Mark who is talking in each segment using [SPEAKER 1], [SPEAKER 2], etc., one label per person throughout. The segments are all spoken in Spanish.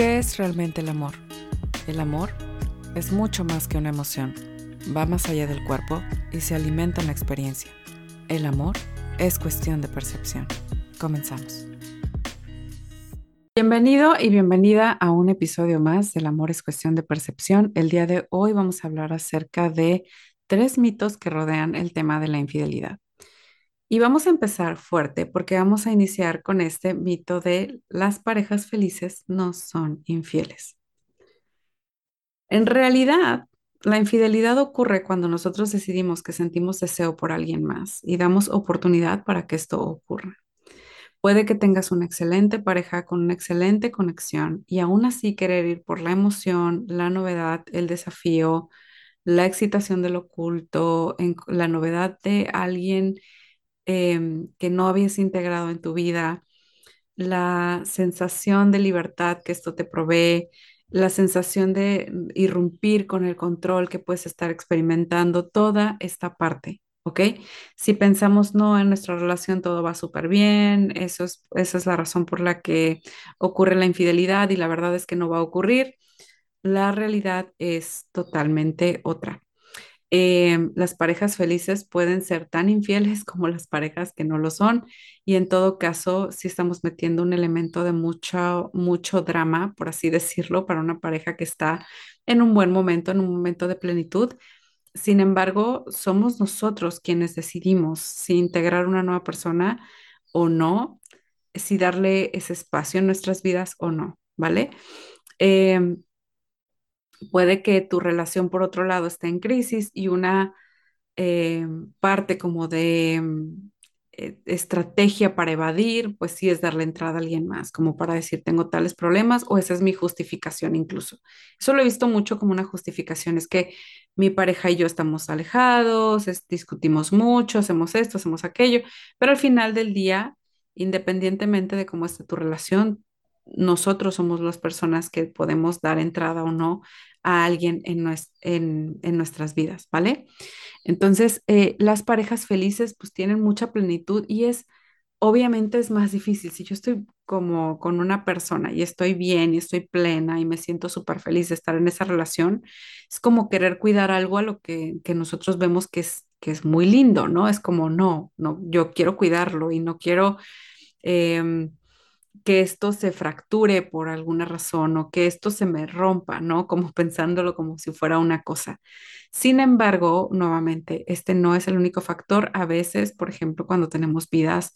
[SPEAKER 1] ¿Qué es realmente el amor? El amor es mucho más que una emoción, va más allá del cuerpo y se alimenta en la experiencia. El amor es cuestión de percepción. Comenzamos. Bienvenido y bienvenida a un episodio más del amor es cuestión de percepción. El día de hoy vamos a hablar acerca de tres mitos que rodean el tema de la infidelidad. Y vamos a empezar fuerte porque vamos a iniciar con este mito de las parejas felices no son infieles. En realidad, la infidelidad ocurre cuando nosotros decidimos que sentimos deseo por alguien más y damos oportunidad para que esto ocurra. Puede que tengas una excelente pareja con una excelente conexión y aún así querer ir por la emoción, la novedad, el desafío, la excitación del oculto, la novedad de alguien Em, que no habías integrado en tu vida, la sensación de libertad que esto te provee, la sensación de irrumpir con el control que puedes estar experimentando, toda esta parte, ¿ok? Si pensamos, no, en nuestra relación todo va súper bien, eso es, esa es la razón por la que ocurre la infidelidad y la verdad es que no va a ocurrir, la realidad es totalmente otra. Em, las parejas felices pueden ser tan infieles como las parejas que no lo son y en todo caso si estamos metiendo un elemento de mucho, mucho drama, por así decirlo, para una pareja que está en un buen momento, en un momento de plenitud. Sin embargo, somos nosotros quienes decidimos si integrar una nueva persona o no, si darle ese espacio en nuestras vidas o no, ¿vale? Em, puede que tu relación por otro lado esté en crisis y una eh, parte como de mm, eh, estrategia para evadir, pues sí es darle entrada a alguien más, como para decir tengo tales problemas o esa es mi justificación incluso. Eso lo he visto mucho como una justificación, es que mi pareja y yo estamos alejados, discutimos mucho, hacemos esto, hacemos aquello, pero al final del día, independientemente de cómo esté tu relación, nosotros somos las personas que podemos dar entrada o no a alguien en, en, nuestras vidas, ¿vale? Entonces, eh, las parejas felices pues tienen mucha plenitud y es, obviamente es más difícil. Si yo estoy como con una persona y estoy bien y estoy plena y me siento súper feliz de estar en esa relación, es como querer cuidar algo a lo que, nosotros vemos que es, que es muy lindo, ¿no? Es como, no, no, yo quiero cuidarlo y no quiero... Em, que esto se fracture por alguna razón o que esto se me rompa, ¿no? Como pensándolo como si fuera una cosa. Sin embargo, nuevamente, este no es el único factor. A veces, por ejemplo, cuando tenemos vidas,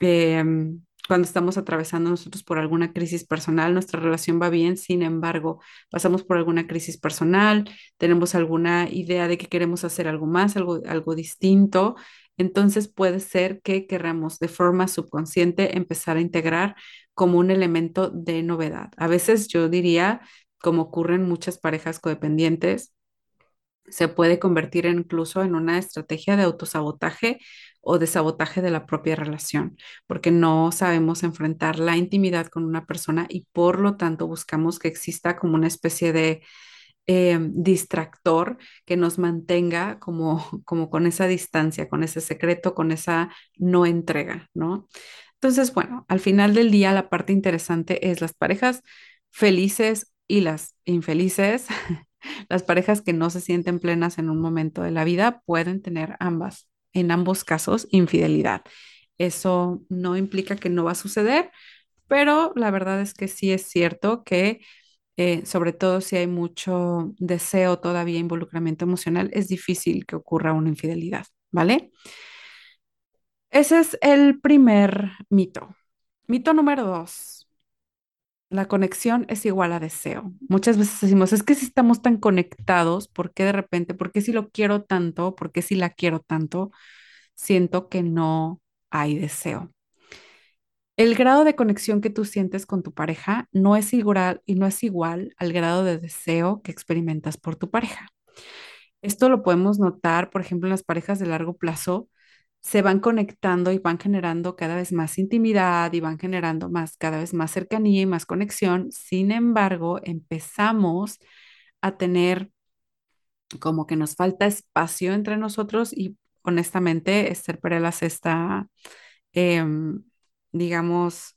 [SPEAKER 1] em, cuando estamos atravesando nosotros por alguna crisis personal, nuestra relación va bien, sin embargo, pasamos por alguna crisis personal, tenemos alguna idea de que queremos hacer algo más, algo, algo distinto, entonces puede ser que queramos de forma subconsciente empezar a integrar como un elemento de novedad. A veces yo diría, como ocurre en muchas parejas codependientes, se puede convertir incluso en una estrategia de autosabotaje o de sabotaje de la propia relación, porque no sabemos enfrentar la intimidad con una persona y por lo tanto buscamos que exista como una especie de eh, distractor que nos mantenga como, como con esa distancia, con ese secreto, con esa no entrega, ¿no? Entonces, bueno, al final del día la parte interesante es las parejas felices y las infelices. Las parejas que no se sienten plenas en un momento de la vida pueden tener ambas, en ambos casos, infidelidad. Eso no implica que no va a suceder, pero la verdad es que sí es cierto que eh, sobre todo si hay mucho deseo todavía, involucramiento emocional, es difícil que ocurra una infidelidad, ¿vale? Ese es el primer mito. Mito número dos. La conexión es igual a deseo. Muchas veces decimos, es que si estamos tan conectados, ¿por qué de repente, por qué si lo quiero tanto, por qué si la quiero tanto, siento que no hay deseo? El grado de conexión que tú sientes con tu pareja no es igual y no es igual al grado de deseo que experimentas por tu pareja. Esto lo podemos notar, por ejemplo, en las parejas de largo plazo, se van conectando y van generando cada vez más intimidad y van generando más, cada vez más cercanía y más conexión. Sin embargo, empezamos a tener como que nos falta espacio entre nosotros y honestamente, Esther Perelas está... Em, digamos,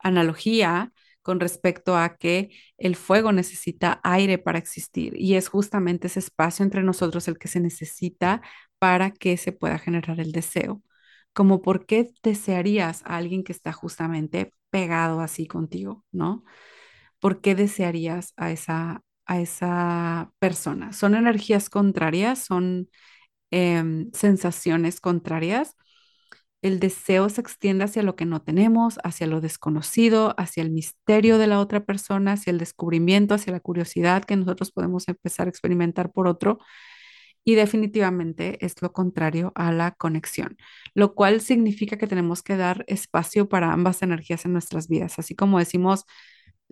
[SPEAKER 1] analogía con respecto a que el fuego necesita aire para existir y es justamente ese espacio entre nosotros el que se necesita para que se pueda generar el deseo. Como por qué desearías a alguien que está justamente pegado así contigo, ¿no? ¿Por qué desearías a esa, a esa persona? Son energías contrarias, son em, sensaciones contrarias el deseo se extiende hacia lo que no tenemos, hacia lo desconocido, hacia el misterio de la otra persona, hacia el descubrimiento, hacia la curiosidad que nosotros podemos empezar a experimentar por otro. Y definitivamente es lo contrario a la conexión, lo cual significa que tenemos que dar espacio para ambas energías en nuestras vidas. Así como decimos,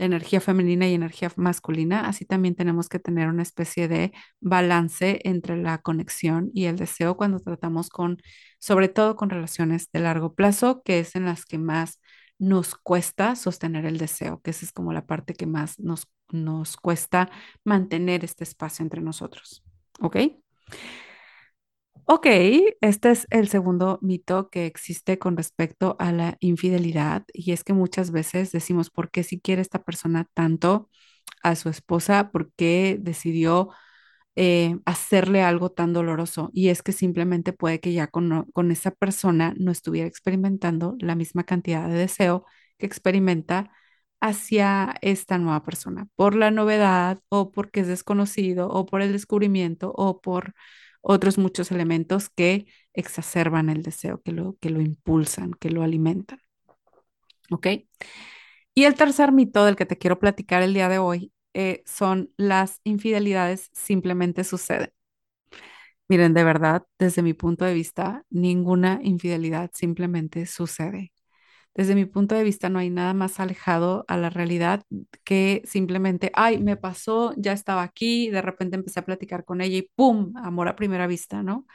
[SPEAKER 1] energía femenina y energía masculina, así también tenemos que tener una especie de balance entre la conexión y el deseo cuando tratamos con, sobre todo con relaciones de largo plazo, que es en las que más nos cuesta sostener el deseo, que esa es como la parte que más nos, nos cuesta mantener este espacio entre nosotros. ¿Ok? Ok, este es el segundo mito que existe con respecto a la infidelidad y es que muchas veces decimos, ¿por qué si quiere esta persona tanto a su esposa? ¿Por qué decidió eh, hacerle algo tan doloroso? Y es que simplemente puede que ya con, con esa persona no estuviera experimentando la misma cantidad de deseo que experimenta hacia esta nueva persona, por la novedad o porque es desconocido o por el descubrimiento o por otros muchos elementos que exacerban el deseo, que lo, que lo impulsan, que lo alimentan. ¿Ok? Y el tercer mito del que te quiero platicar el día de hoy eh, son las infidelidades simplemente suceden. Miren, de verdad, desde mi punto de vista, ninguna infidelidad simplemente sucede. Desde mi punto de vista, no hay nada más alejado a la realidad que simplemente, ay, me pasó, ya estaba aquí, de repente empecé a platicar con ella y ¡pum! Amor a primera vista, ¿no?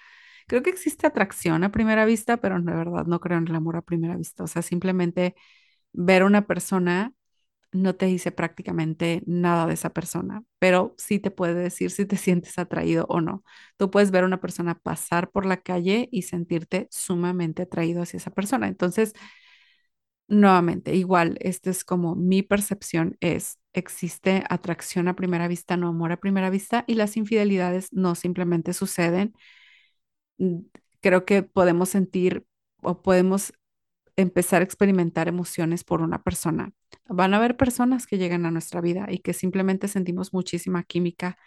[SPEAKER 1] Creo que existe atracción a primera vista, pero de verdad no creo en el amor a primera vista. O sea, simplemente ver a una persona no te dice prácticamente nada de esa persona, pero sí te puede decir si te sientes atraído o no. Tú puedes ver a una persona pasar por la calle y sentirte sumamente atraído hacia esa persona. Entonces, Nuevamente, igual, esta es como mi percepción es, existe atracción a primera vista, no amor a primera vista, y las infidelidades no simplemente suceden. Mm, creo que podemos sentir o podemos empezar a experimentar emociones por una persona. Van a haber personas que llegan a nuestra vida y que simplemente sentimos muchísima química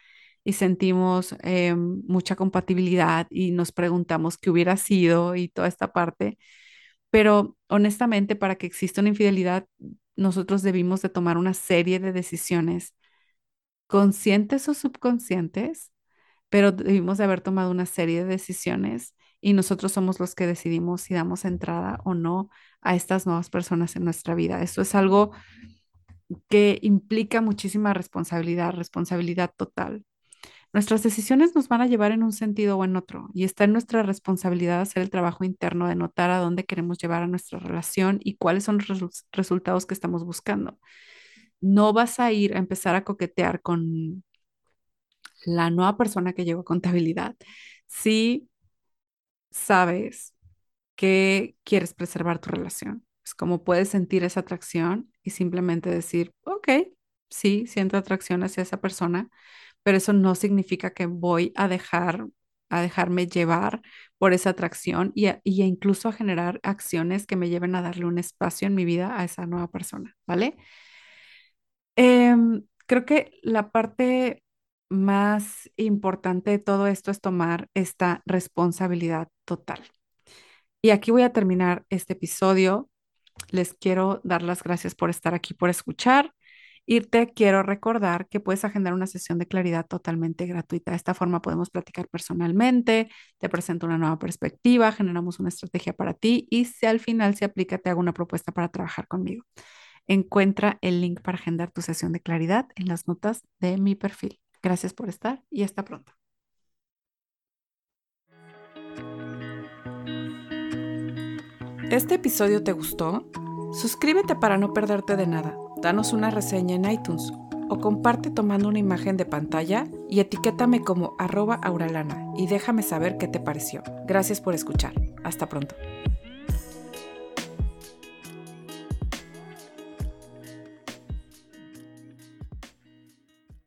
[SPEAKER 1] y sentimos eh, mucha compatibilidad y nos preguntamos qué hubiera sido y toda esta parte pero honestamente, para que exista una infidelidad, nosotros debimos de tomar una serie de decisiones, conscientes o subconscientes, pero debimos de haber tomado una serie de decisiones y nosotros somos los que decidimos si damos entrada o no a estas nuevas personas en nuestra vida. Eso es algo que implica muchísima responsabilidad, responsabilidad total. Nuestras decisiones nos van a llevar en un sentido o en otro y está en nuestra responsabilidad hacer el trabajo interno de notar a dónde queremos llevar a nuestra relación y cuáles son los resultados que estamos buscando. No vas a ir a empezar a coquetear con la nueva persona que llegó a contabilidad si sabes que quieres preservar tu relación. Es como puedes sentir esa atracción y simplemente decir, ok, sí, siento atracción hacia esa persona, pero eso no significa que voy a dejar a dejarme llevar por esa atracción y, incluso a generar acciones que me lleven a darle un espacio en mi vida a esa nueva persona, ¿vale? Em, creo que la parte más importante de todo esto es tomar esta responsabilidad total. Y aquí voy a terminar este episodio. Les quiero dar las gracias por estar aquí, por escuchar irte, quiero recordar que puedes agendar una sesión de claridad totalmente gratuita. De esta forma podemos platicar personalmente, te presento una nueva perspectiva, generamos una estrategia para ti y si al final se aplica, te hago una propuesta para trabajar conmigo. Encuentra el link para agendar tu sesión de claridad en las notas de mi perfil. Gracias por estar y hasta pronto. ¿Este episodio te gustó? Suscríbete para no perderte de nada danos una reseña en iTunes o comparte tomando una imagen de pantalla y etiquétame como arroba auralana y déjame saber qué te pareció. Gracias por escuchar. Hasta pronto.